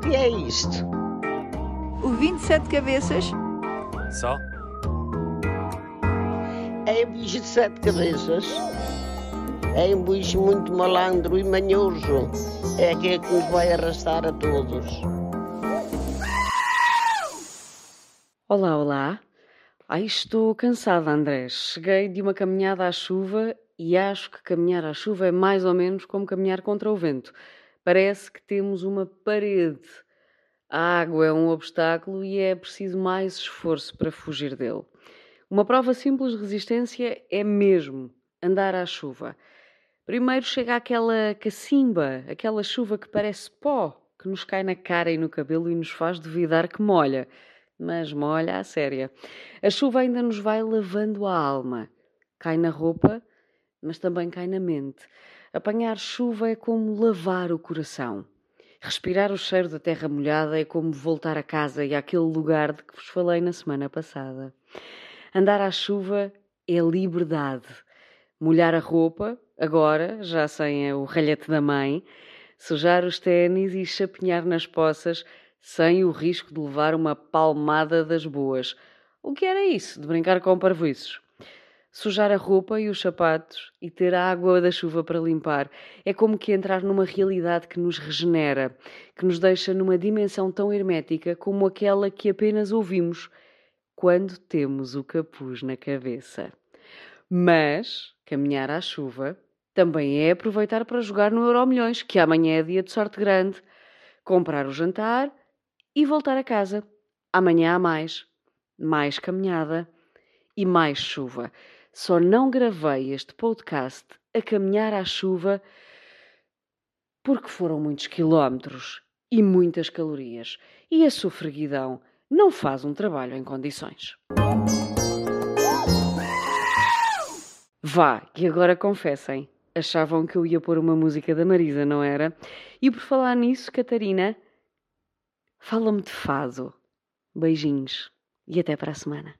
O que é isto? O 27 cabeças? Só? É um bicho de sete cabeças. É um bicho muito malandro e manhoso. É aquele que nos vai arrastar a todos. Olá, olá. Ai, estou cansada, Andrés. Cheguei de uma caminhada à chuva e acho que caminhar à chuva é mais ou menos como caminhar contra o vento. Parece que temos uma parede. A água é um obstáculo e é preciso mais esforço para fugir dele. Uma prova simples de resistência é mesmo andar à chuva. Primeiro chega aquela cacimba, aquela chuva que parece pó, que nos cai na cara e no cabelo e nos faz duvidar que molha. Mas molha a séria. A chuva ainda nos vai lavando a alma. Cai na roupa, mas também cai na mente. Apanhar chuva é como lavar o coração. Respirar o cheiro da terra molhada é como voltar a casa e àquele lugar de que vos falei na semana passada. Andar à chuva é liberdade. Molhar a roupa, agora, já sem o ralhete da mãe, sujar os ténis e chapinhar nas poças sem o risco de levar uma palmada das boas. O que era isso de brincar com parvoiços? Sujar a roupa e os sapatos e ter a água da chuva para limpar é como que entrar numa realidade que nos regenera, que nos deixa numa dimensão tão hermética como aquela que apenas ouvimos quando temos o capuz na cabeça. Mas caminhar à chuva também é aproveitar para jogar no Euromilhões, que amanhã é dia de sorte grande, comprar o jantar e voltar a casa. Amanhã há mais, mais caminhada e mais chuva. Só não gravei este podcast a caminhar à chuva porque foram muitos quilómetros e muitas calorias. E a sofreguidão não faz um trabalho em condições. Vá, e agora confessem. Achavam que eu ia pôr uma música da Marisa, não era? E por falar nisso, Catarina, fala-me de fado. Beijinhos e até para a semana.